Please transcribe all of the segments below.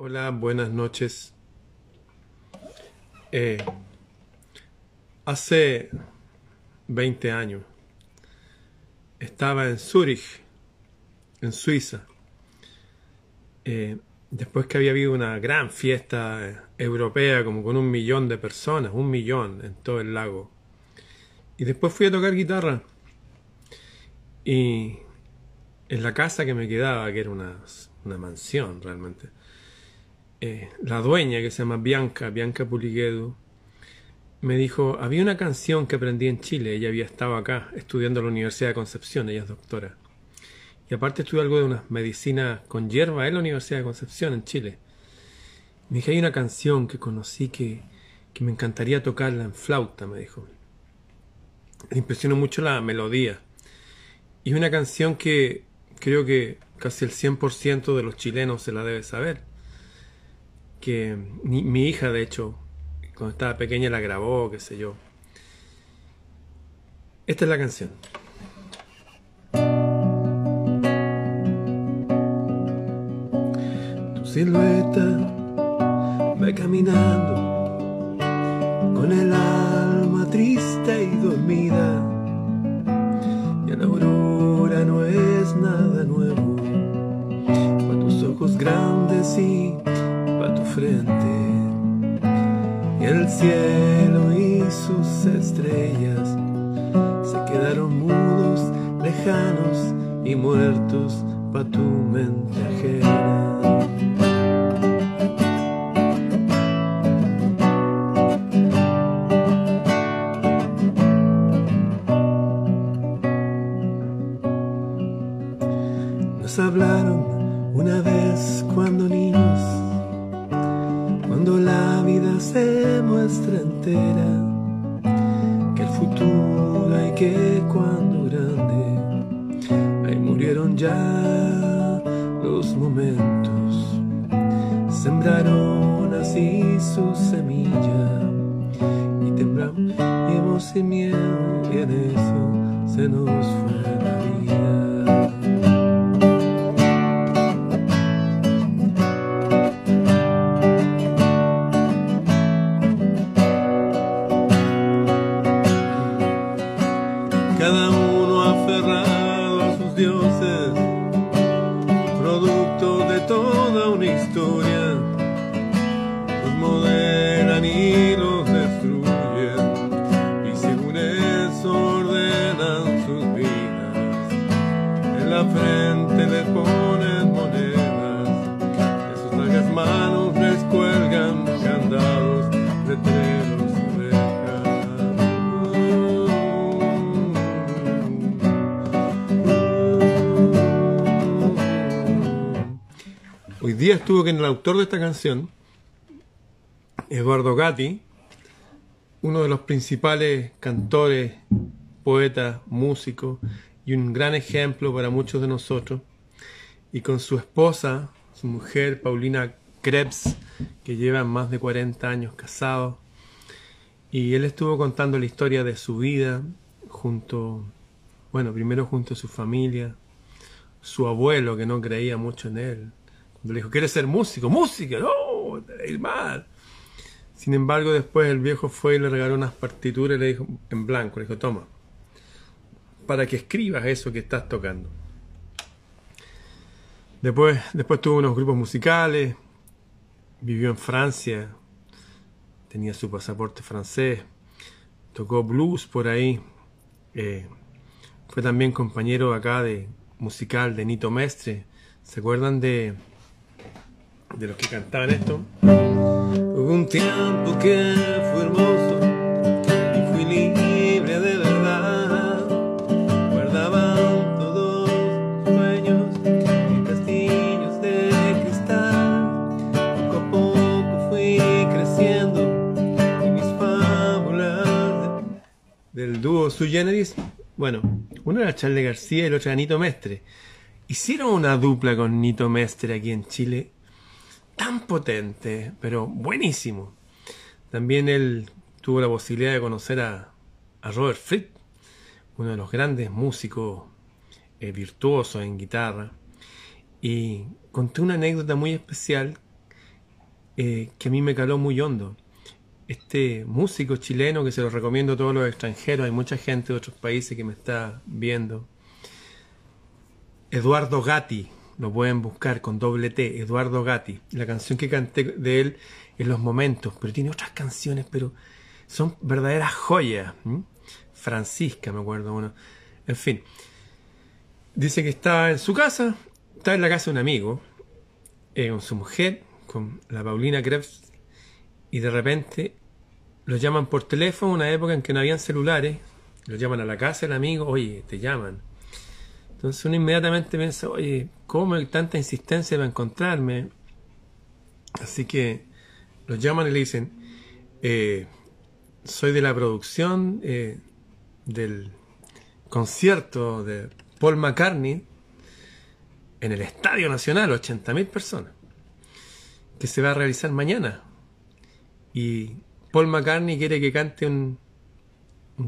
Hola, buenas noches. Eh, hace 20 años estaba en Zúrich, en Suiza, eh, después que había habido una gran fiesta eh, europea, como con un millón de personas, un millón en todo el lago. Y después fui a tocar guitarra. Y en la casa que me quedaba, que era una, una mansión realmente, eh, la dueña que se llama Bianca, Bianca Puliguedu, me dijo, había una canción que aprendí en Chile, ella había estado acá estudiando en la Universidad de Concepción, ella es doctora. Y aparte estudió algo de unas medicinas con hierba en la Universidad de Concepción, en Chile. Me dije, hay una canción que conocí que, que me encantaría tocarla en flauta, me dijo. Me impresionó mucho la melodía. Y una canción que creo que casi el 100% de los chilenos se la debe saber. Que mi, mi hija, de hecho, cuando estaba pequeña la grabó, qué sé yo. Esta es la canción. Tu silueta va caminando con el alma triste y dormida. Y a la aurora no es nada nuevo. Para tus ojos grandes y frente y el cielo y sus estrellas se quedaron mudos, lejanos y muertos pa' tu mente ajena. Estuvo con el autor de esta canción, Eduardo Gatti, uno de los principales cantores, poetas, músicos y un gran ejemplo para muchos de nosotros, y con su esposa, su mujer Paulina Krebs, que llevan más de 40 años casados, y él estuvo contando la historia de su vida junto, bueno, primero junto a su familia, su abuelo que no creía mucho en él, le dijo, ¿quieres ser músico? ¡Música! ¡No! Te mal. Sin embargo, después el viejo fue y le regaló unas partituras y le dijo, en blanco, le dijo, toma, para que escribas eso que estás tocando. Después, después tuvo unos grupos musicales, vivió en Francia, tenía su pasaporte francés, tocó blues por ahí, eh, fue también compañero acá de musical de Nito Mestre. ¿Se acuerdan de, de los que cantaban esto? Hubo un tiempo que fue hermoso y fui libre de verdad. Guardaban todos sueños en castillos de cristal. Poco a poco fui creciendo y mis fábulas de- del dúo Sui Generis. Bueno, uno era Charlie García y el otro era Nito Mestre. Hicieron una dupla con Nito Mestre aquí en Chile tan potente, pero buenísimo. También él tuvo la posibilidad de conocer a, a Robert Fripp, uno de los grandes músicos eh, virtuosos en guitarra. Y conté una anécdota muy especial eh, que a mí me caló muy hondo. Este músico chileno que se lo recomiendo a todos los extranjeros, hay mucha gente de otros países que me está viendo. Eduardo Gatti, lo pueden buscar con doble T, Eduardo Gatti. La canción que canté de él en los momentos, pero tiene otras canciones, pero son verdaderas joyas. Francisca, me acuerdo uno. En fin, dice que está en su casa, está en la casa de un amigo, eh, con su mujer, con la Paulina Krebs, y de repente lo llaman por teléfono, una época en que no habían celulares, lo llaman a la casa del amigo, oye, te llaman. Entonces uno inmediatamente piensa, oye, ¿cómo hay tanta insistencia para encontrarme? Así que lo llaman y le dicen, eh, soy de la producción eh, del concierto de Paul McCartney en el Estadio Nacional, 80.000 personas, que se va a realizar mañana. Y Paul McCartney quiere que cante un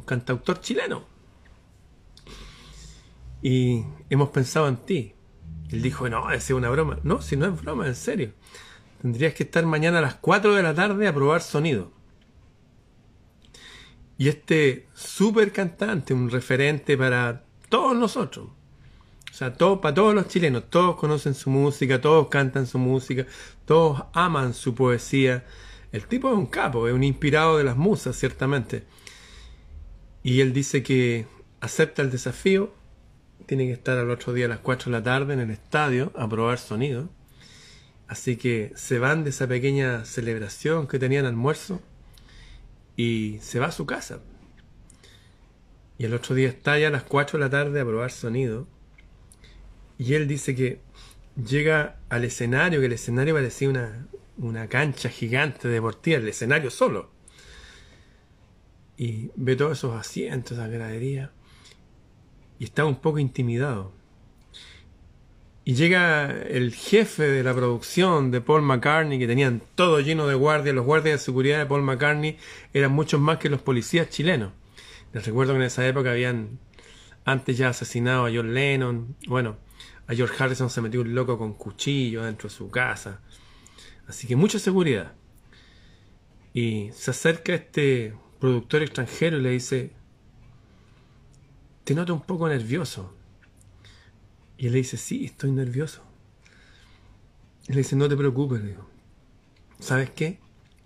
cantautor chileno. Y hemos pensado en ti. Él dijo, no, es una broma. No, si no es broma, en serio. Tendrías que estar mañana a las 4 de la tarde a probar sonido. Y este super cantante, un referente para todos nosotros. O sea, todo, para todos los chilenos, todos conocen su música, todos cantan su música, todos aman su poesía. El tipo es un capo, es un inspirado de las musas, ciertamente. Y él dice que acepta el desafío, tiene que estar al otro día a las 4 de la tarde en el estadio a probar sonido. Así que se van de esa pequeña celebración que tenían almuerzo y se va a su casa. Y el otro día está ya a las 4 de la tarde a probar sonido. Y él dice que llega al escenario, que el escenario parecía una, una cancha gigante deportiva, el escenario solo. Y ve todos esos asientos, esa gradería. Y está un poco intimidado. Y llega el jefe de la producción de Paul McCartney, que tenían todo lleno de guardias. Los guardias de seguridad de Paul McCartney eran muchos más que los policías chilenos. Les recuerdo que en esa época habían antes ya asesinado a John Lennon. Bueno, a George Harrison se metió un loco con cuchillo dentro de su casa. Así que mucha seguridad. Y se acerca este productor extranjero y le dice, te noto un poco nervioso. Y él le dice, sí, estoy nervioso. Y le dice, no te preocupes, digo. ¿Sabes qué?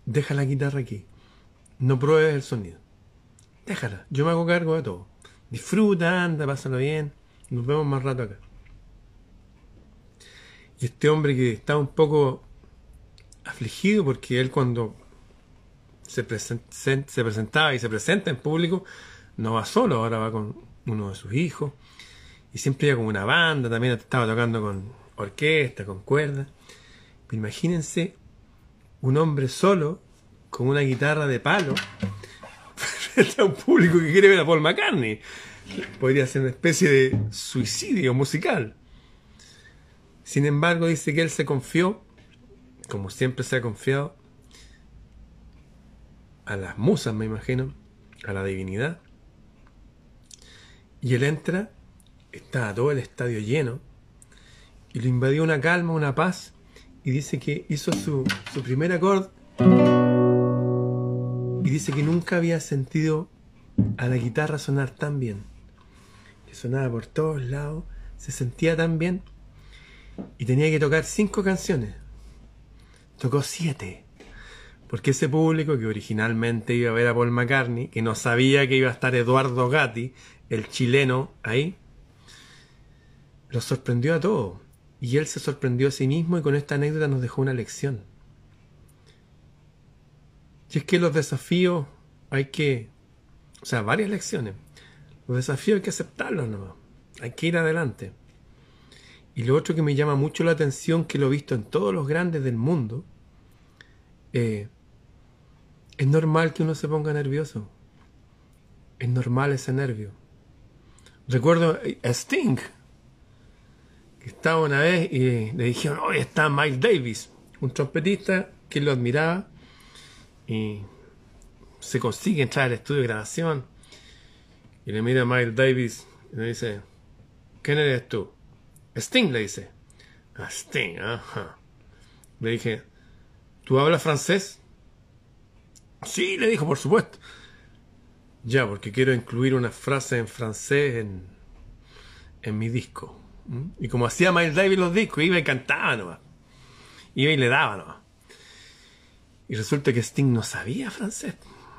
Deja la guitarra aquí. No pruebes el sonido. Déjala, yo me hago cargo de todo. Disfruta, anda, pásalo bien. Nos vemos más rato acá. Y este hombre que está un poco afligido porque él cuando se, se presentaba y se presenta en público, no va solo, ahora va con uno de sus hijos y siempre iba con una banda, también estaba tocando con orquesta, con cuerda. imagínense un hombre solo con una guitarra de palo frente a un público que quiere ver a Paul McCartney. Podría ser una especie de suicidio musical. Sin embargo, dice que él se confió, como siempre se ha confiado, a las musas, me imagino, a la divinidad. Y él entra estaba todo el estadio lleno y lo invadió una calma, una paz y dice que hizo su, su primer acorde y dice que nunca había sentido a la guitarra sonar tan bien, que sonaba por todos lados, se sentía tan bien y tenía que tocar cinco canciones. Tocó siete. Porque ese público que originalmente iba a ver a Paul McCartney, que no sabía que iba a estar Eduardo Gatti, el chileno, ahí, lo sorprendió a todos. Y él se sorprendió a sí mismo y con esta anécdota nos dejó una lección. Y es que los desafíos hay que, o sea, varias lecciones. Los desafíos hay que aceptarlos ¿no? Hay que ir adelante. Y lo otro que me llama mucho la atención, que lo he visto en todos los grandes del mundo, eh, es normal que uno se ponga nervioso. Es normal ese nervio. Recuerdo a Sting, estaba una vez y le dijeron, hoy está Miles Davis, un trompetista que lo admiraba y se consigue entrar al estudio de grabación y le mira a Miles Davis y le dice, ¿quién eres tú? Sting le dice. A ah, Sting, ajá. Le dije, ¿tú hablas francés? Sí, le dijo, por supuesto. Ya, porque quiero incluir una frase en francés en, en mi disco. ¿Mm? Y como hacía Miles Davis los discos, iba y cantaba nomás. Iba y le daba nomás. Y resulta que Sting no sabía francés.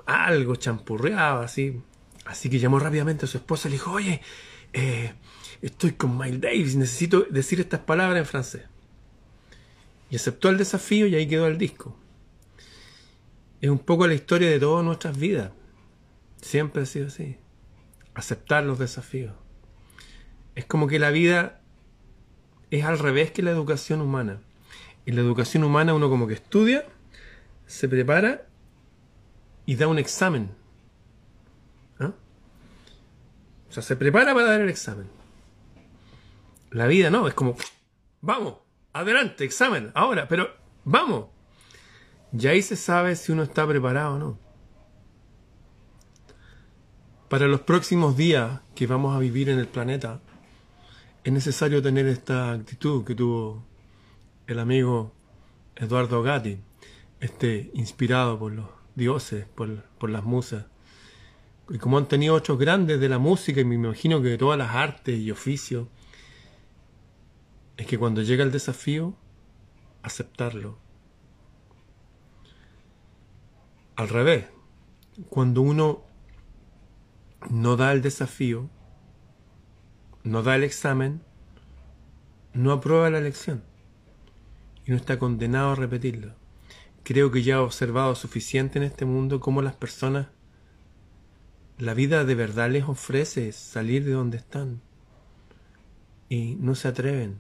Algo champurreaba así. Así que llamó rápidamente a su esposa y le dijo, oye, eh, estoy con Miles Davis, necesito decir estas palabras en francés. Y aceptó el desafío y ahí quedó el disco. Es un poco la historia de todas nuestras vidas. Siempre ha sido así. Aceptar los desafíos. Es como que la vida es al revés que la educación humana. En la educación humana uno como que estudia, se prepara y da un examen. ¿Ah? O sea, se prepara para dar el examen. La vida no, es como, vamos, adelante, examen, ahora, pero vamos. Y ahí se sabe si uno está preparado o no. Para los próximos días que vamos a vivir en el planeta, es necesario tener esta actitud que tuvo el amigo Eduardo Gatti, este inspirado por los dioses, por, por las musas. Y como han tenido otros grandes de la música, y me imagino que de todas las artes y oficios, es que cuando llega el desafío, aceptarlo. Al revés, cuando uno no da el desafío, no da el examen, no aprueba la lección y no está condenado a repetirlo. Creo que ya he observado suficiente en este mundo cómo las personas, la vida de verdad les ofrece salir de donde están y no se atreven.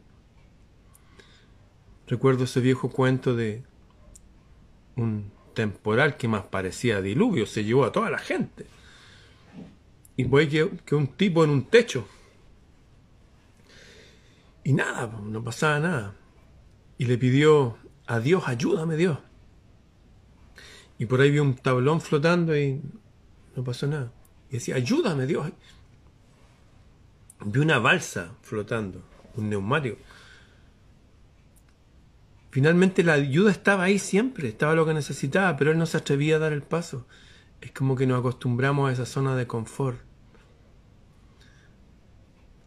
Recuerdo ese viejo cuento de un temporal que más parecía diluvio, se llevó a toda la gente. Y voy que, que un tipo en un techo y nada, no pasaba nada. Y le pidió a Dios, ayúdame Dios. Y por ahí vio un tablón flotando y no pasó nada. Y decía, ayúdame Dios. Vi una balsa flotando, un neumático. Finalmente la ayuda estaba ahí siempre, estaba lo que necesitaba, pero él no se atrevía a dar el paso. Es como que nos acostumbramos a esa zona de confort.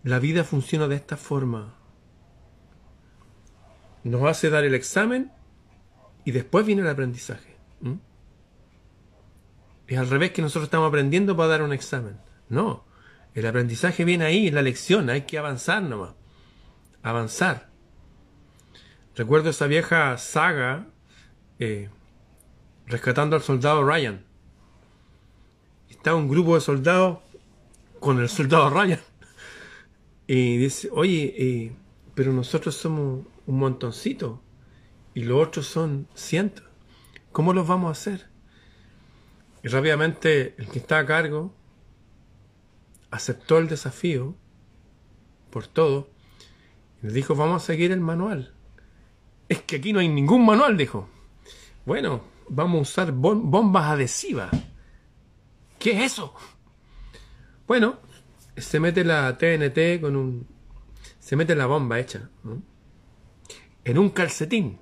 La vida funciona de esta forma nos hace dar el examen y después viene el aprendizaje. Es al revés que nosotros estamos aprendiendo para dar un examen. No, el aprendizaje viene ahí, en la lección, hay que avanzar nomás. Avanzar. Recuerdo esa vieja saga eh, rescatando al soldado Ryan. Está un grupo de soldados con el soldado Ryan. Y dice, oye, eh, pero nosotros somos un montoncito y los otros son cientos. ¿Cómo los vamos a hacer? Y rápidamente el que está a cargo aceptó el desafío por todo y le dijo, vamos a seguir el manual. Es que aquí no hay ningún manual, dijo. Bueno, vamos a usar bombas adhesivas. ¿Qué es eso? Bueno, se mete la TNT con un... Se mete la bomba hecha. ¿no? en un calcetín.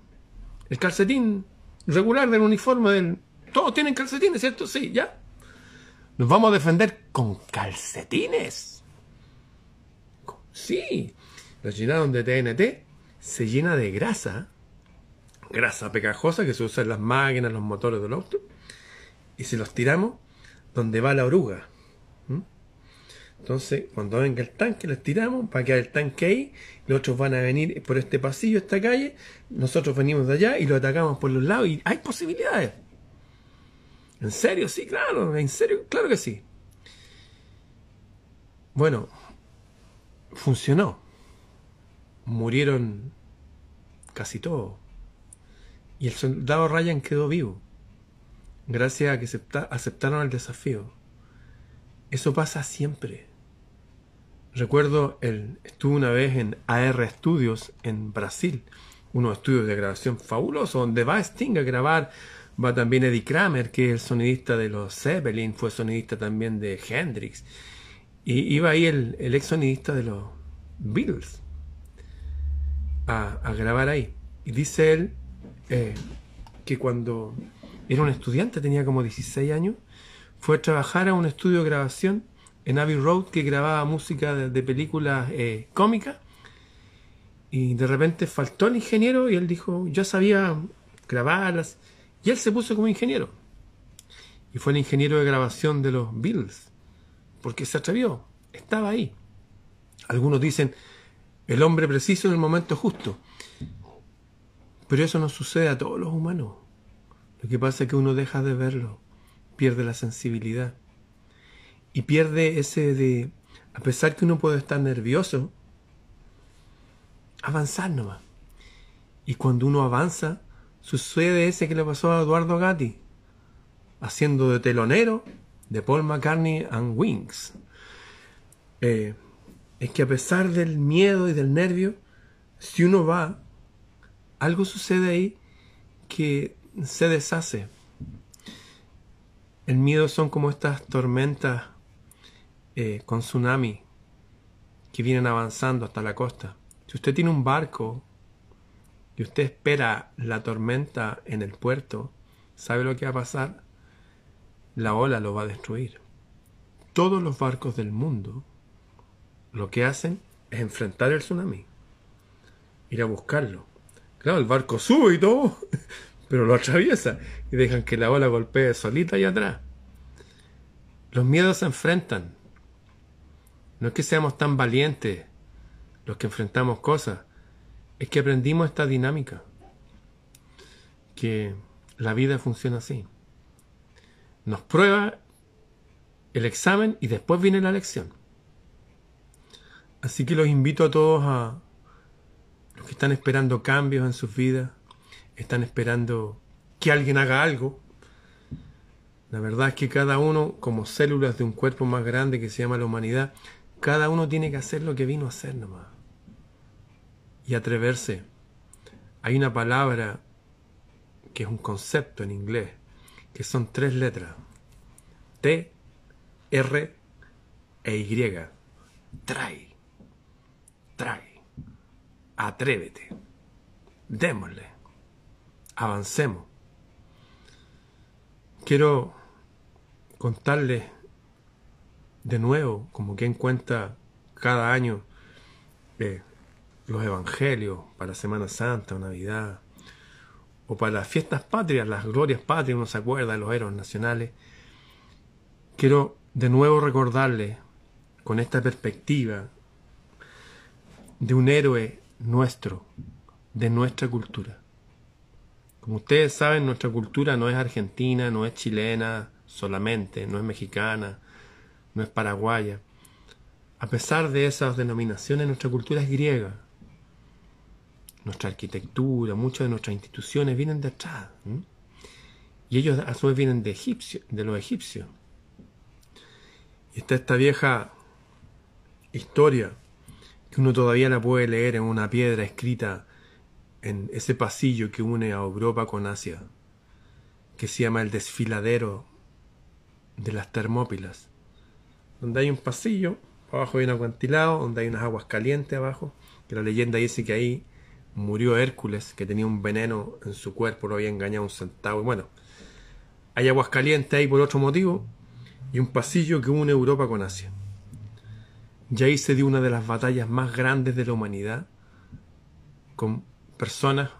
El calcetín regular del uniforme del... Todos tienen calcetines, ¿cierto? Sí, ya. Nos vamos a defender con calcetines. Sí. Los llenaron de TNT. Se llena de grasa. Grasa pegajosa que se usa en las máquinas, los motores del auto. Y se los tiramos donde va la oruga. Entonces, cuando venga el tanque, les tiramos, para quedar el tanque ahí, los otros van a venir por este pasillo, esta calle, nosotros venimos de allá y lo atacamos por los lados y hay posibilidades. ¿En serio? Sí, claro, en serio, claro que sí. Bueno, funcionó. Murieron casi todos. Y el soldado Ryan quedó vivo. Gracias a que aceptaron el desafío. Eso pasa siempre. Recuerdo, el, estuve una vez en AR Studios en Brasil, unos estudios de grabación fabulosos, donde va Sting a grabar, va también Eddie Kramer, que es el sonidista de los Zeppelin, fue sonidista también de Hendrix, y iba ahí el, ex sonidista de los Beatles a, grabar ahí. Y dice él, eh, que cuando era un estudiante, tenía como 16 años, fue a trabajar a un estudio de grabación en Abbey Road que grababa música de, películas eh, cómicas. Y de repente faltó el ingeniero y él dijo, yo sabía grabarlas. Y él se puso como ingeniero. Y fue el ingeniero de grabación de los Beatles. Porque se atrevió, estaba ahí. Algunos dicen, el hombre preciso en el momento justo. Pero eso no sucede a todos los humanos. Lo que pasa es que uno deja de verlo, pierde la sensibilidad y pierde ese de, a pesar que uno puede estar nervioso, avanzar nomás. Y cuando uno avanza, sucede ese que le pasó a Eduardo Gatti, haciendo de telonero de Paul McCartney and Wings. Eh, es que a pesar del miedo y del nervio, si uno va, algo sucede ahí que se deshace. El miedo son como estas tormentas eh, con tsunami que vienen avanzando hasta la costa. Si usted tiene un barco y usted espera la tormenta en el puerto, ¿sabe lo que va a pasar? La ola lo va a destruir. Todos los barcos del mundo lo que hacen es enfrentar el tsunami, ir a buscarlo. Claro, el barco sube y todo, pero lo atraviesa y dejan que la ola golpee solita y atrás. Los miedos se enfrentan. No es que seamos tan valientes los que enfrentamos cosas, es que aprendimos esta dinámica, que la vida funciona así. Nos prueba el examen y después viene la lección. Así que los invito a todos a los que están esperando cambios en sus vidas, están esperando que alguien haga algo. La verdad es que cada uno, como células de un cuerpo más grande que se llama la humanidad, cada uno tiene que hacer lo que vino a hacer nomás. Y atreverse. Hay una palabra que es un concepto en inglés, que son tres letras. T, R e Y. Trae. Trae. Atrévete. Démosle. Avancemos. Quiero contarles de nuevo, como que cuenta cada año, eh, los evangelios para Semana Santa o Navidad, o para las fiestas patrias, las glorias patrias, uno se acuerda de los héroes nacionales. Quiero de nuevo recordarles con esta perspectiva de un héroe nuestro, de nuestra cultura. Como ustedes saben, nuestra cultura no es argentina, no es chilena solamente, no es mexicana, no es paraguaya. A pesar de esas denominaciones, nuestra cultura es griega. Nuestra arquitectura, muchas de nuestras instituciones vienen de atrás. Y ellos a su vez vienen de, egipcio, de los egipcios. Y está esta vieja historia que uno todavía la puede leer en una piedra escrita en ese pasillo que une a Europa con Asia, que se llama el desfiladero de las Termópilas, donde hay un pasillo, abajo hay un acantilado, donde hay unas aguas calientes abajo, que la leyenda dice que ahí murió Hércules, que tenía un veneno en su cuerpo, lo había engañado un centavo, bueno, hay aguas calientes ahí por otro motivo, y un pasillo que une Europa con Asia. Y ahí se dio una de las batallas más grandes de la humanidad, con personas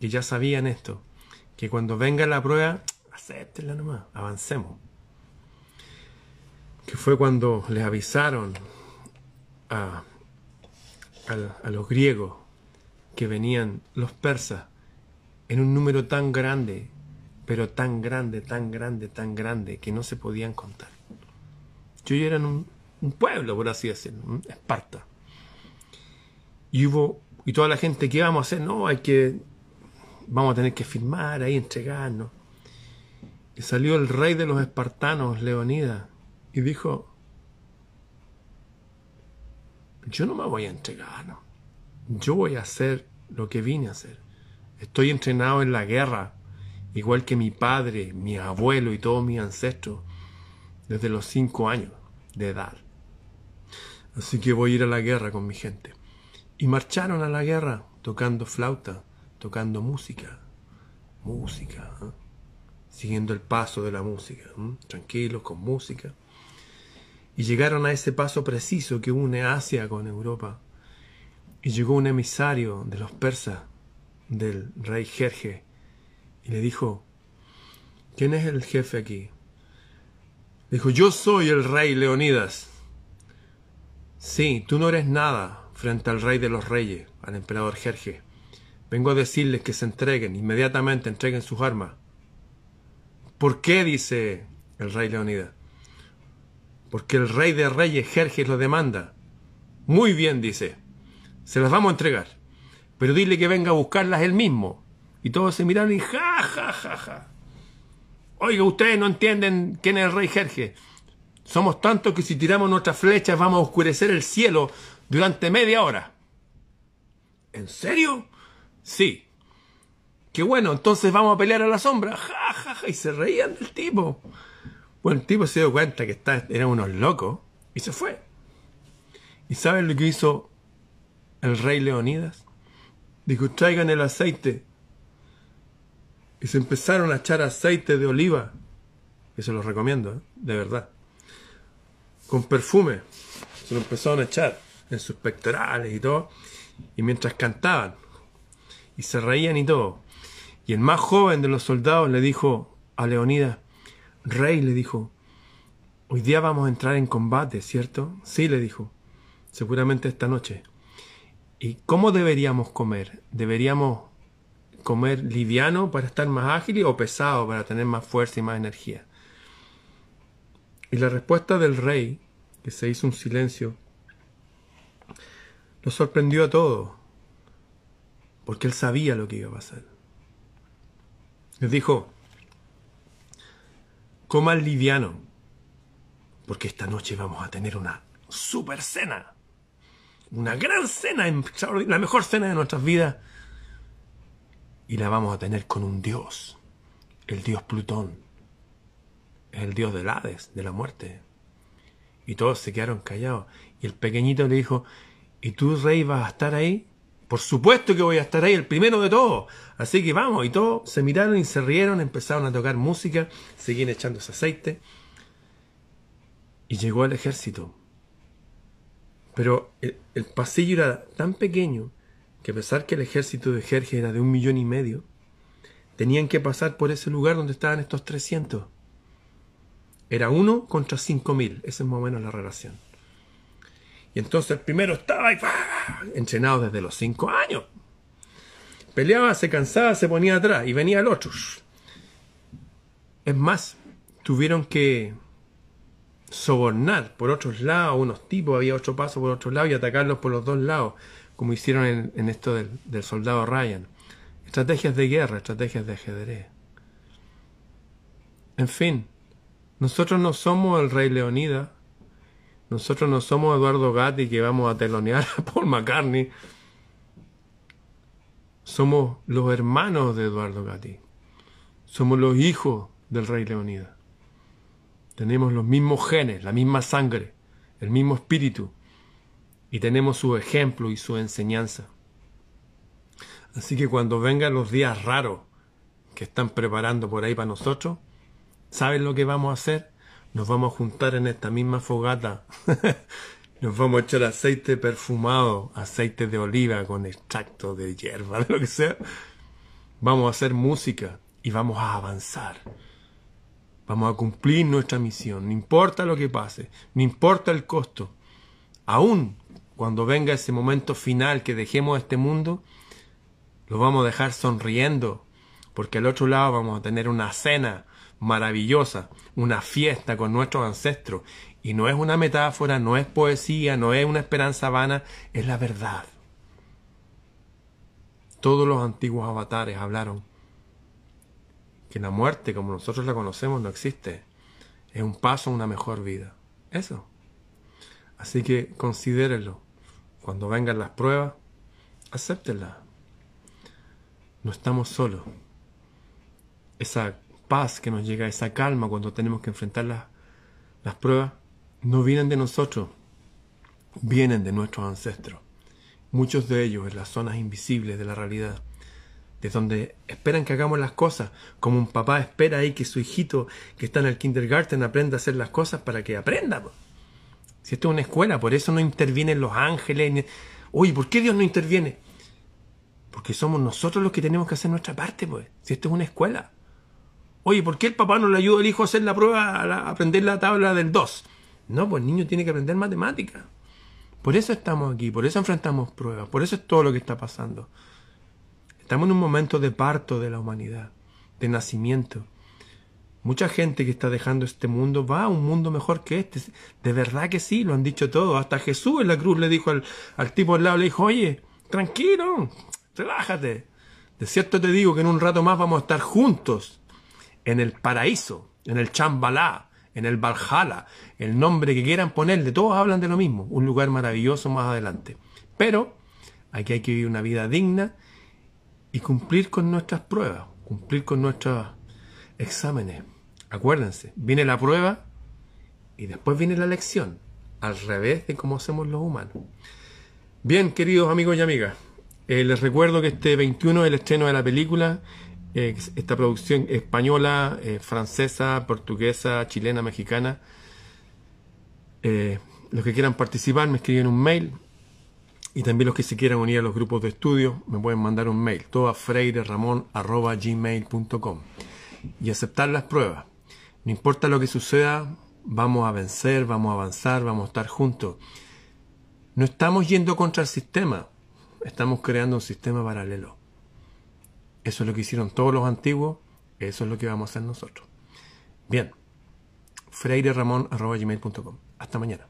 que ya sabían esto, que cuando venga la prueba, acéptenla nomás, avancemos. Que fue cuando les avisaron a, los griegos que venían los persas en un número tan grande, pero tan grande, tan grande, tan grande, que no se podían contar. Yo era un, un pueblo, por así decirlo, Esparta. Y hubo, y toda la gente, ¿qué vamos a hacer? No, hay que, vamos a tener que firmar ahí, entregarnos. Y salió el rey de los espartanos, Leonidas, y dijo, yo no me voy a entregar, no. yo voy a hacer lo que vine a hacer. Estoy entrenado en la guerra, igual que mi padre, mi abuelo y todos mis ancestros, desde los cinco años de edad. Así que voy a ir a la guerra con mi gente. Y marcharon a la guerra tocando flauta, tocando música, música, ¿eh? siguiendo el paso de la música, ¿eh? tranquilos, con música. Y llegaron a ese paso preciso que une Asia con Europa. Y llegó un emisario de los persas, del rey Jerje, y le dijo, ¿quién es el jefe aquí? Dijo, yo soy el rey Leonidas. Sí, tú no eres nada frente al rey de los reyes, al emperador Jerje. Vengo a decirles que se entreguen, inmediatamente entreguen sus armas. ¿Por qué? dice el rey Leonidas. Porque el rey de reyes Jerjes lo demanda. Muy bien, dice. Se las vamos a entregar. Pero dile que venga a buscarlas él mismo. Y todos se miraron y ja, ja, ja, ja. Oiga, ustedes no entienden quién es el rey Jerjes. Somos tantos que si tiramos nuestras flechas vamos a oscurecer el cielo durante media hora. ¿En serio? Sí. Qué bueno, entonces vamos a pelear a la sombra. Ja, ja, ja. Y se reían del tipo. Bueno, el tipo se dio cuenta que eran unos locos y se fue. ¿Y saben lo que hizo el rey Leonidas? Dijo, traigan el aceite. Y se empezaron a echar aceite de oliva. Eso lo recomiendo, ¿eh? de verdad con perfume. Se lo empezaron a echar en sus pectorales y todo. Y mientras cantaban. Y se reían y todo. Y el más joven de los soldados le dijo a Leonidas, Rey le dijo, hoy día vamos a entrar en combate, ¿cierto? Sí, le dijo, seguramente esta noche. ¿Y cómo deberíamos comer? ¿Deberíamos comer liviano para estar más ágil o pesado para tener más fuerza y más energía? Y la respuesta del rey, que se hizo un silencio, sorprendió a todos, porque él sabía lo que iba a pasar. Les dijo, coman liviano, porque esta noche vamos a tener una super cena, una gran cena, la mejor cena de nuestras vidas, y la vamos a tener con un dios, el dios Plutón el dios del Hades, de la muerte. Y todos se quedaron callados. Y el pequeñito le dijo, ¿y tú, rey, vas a estar ahí? Por supuesto que voy a estar ahí, el primero de todos. Así que vamos. Y todos se miraron y se rieron, empezaron a tocar música, seguían echándose aceite. Y llegó el ejército. Pero el, el, pasillo era tan pequeño que a pesar que el ejército de Jerje era de un millón y medio, tenían que pasar por ese lugar donde estaban estos trescientos. Era uno contra cinco mil. Esa es más o menos la relación. Entonces primero estaba ahí, entrenado desde los cinco años. Peleaba, se cansaba, se ponía atrás y venía el otro. Es más, tuvieron que sobornar por otros lados, unos tipos, había otro paso por otro lado y atacarlos por los dos lados, como hicieron en, esto del, del soldado Ryan. Estrategias de guerra, estrategias de ajedrez. En fin, nosotros no somos el rey Leonida. Nosotros no somos Eduardo Gatti que vamos a telonear a Paul McCartney. Somos los hermanos de Eduardo Gatti. Somos los hijos del rey Leonida. Tenemos los mismos genes, la misma sangre, el mismo espíritu. Y tenemos su ejemplo y su enseñanza. Así que cuando vengan los días raros que están preparando por ahí para nosotros, ¿Saben lo que vamos a hacer? Nos vamos a juntar en esta misma fogata. Nos vamos a echar aceite perfumado, aceite de oliva con extracto de hierba, de lo que sea. Vamos a hacer música y vamos a avanzar. Vamos a cumplir nuestra misión, no importa lo que pase, no importa el costo. Aún cuando venga ese momento final que dejemos este mundo, lo vamos a dejar sonriendo, porque al otro lado vamos a tener una cena maravillosa, una fiesta con nuestros ancestros. Y no es una metáfora, no es poesía, no es una esperanza vana, es la verdad. Todos los antiguos avatares hablaron que la muerte como nosotros la conocemos no existe. Es un paso a una mejor vida. Eso. Así que considérenlo. Cuando vengan las pruebas, acéptenlas. No estamos solos. Esa paz que nos llega, esa calma cuando tenemos que enfrentar las, las pruebas, no vienen de nosotros, vienen de nuestros ancestros. Muchos de ellos en las zonas invisibles de la realidad de donde esperan que hagamos las cosas, como un papá espera ahí que su hijito que está en el kindergarten aprenda a hacer las cosas para que aprenda. Si esto es una escuela, por eso no intervienen los ángeles. Oye, ¿por qué Dios no interviene? Porque somos nosotros los que tenemos que hacer nuestra parte, pues. Si esto es una escuela. Oye, ¿por qué el papá no le ayuda al hijo a hacer la prueba, a, aprender la tabla del 2? No, pues el niño tiene que aprender matemática. Por eso estamos aquí, por eso enfrentamos pruebas, por eso es todo lo que está pasando. Estamos en un momento de parto de la humanidad, de nacimiento. Mucha gente que está dejando este mundo va a un mundo mejor que este. De verdad que sí, lo han dicho todos. Hasta Jesús en la cruz le dijo al, al tipo al lado, le dijo, oye, tranquilo, relájate. De cierto te digo que en un rato más vamos a estar juntos en el paraíso, en el chambalá, en el Valhalla, el nombre que quieran ponerle, todos hablan de lo mismo, un lugar maravilloso más adelante. Pero aquí hay que vivir una vida digna y cumplir con nuestras pruebas, cumplir con nuestros exámenes. Acuérdense, viene la prueba y después viene la lección, al revés de cómo hacemos los humanos. Bien, queridos amigos y amigas, eh, les recuerdo que este 21 es el estreno de la película, eh, esta producción española, eh, francesa, portuguesa, chilena, mexicana. los que quieran participar me escriben un mail y también los que se quieran unir a los grupos de estudio me pueden mandar un mail, todo a freireramon.gmail.com y aceptar las pruebas. No importa lo que suceda, vamos a vencer, vamos a avanzar, vamos a estar juntos. No estamos yendo contra el sistema, estamos creando un sistema paralelo. Eso es lo que hicieron todos los antiguos, eso es lo que vamos a hacer nosotros. Bien, freireramon.gmail.com. Hasta mañana.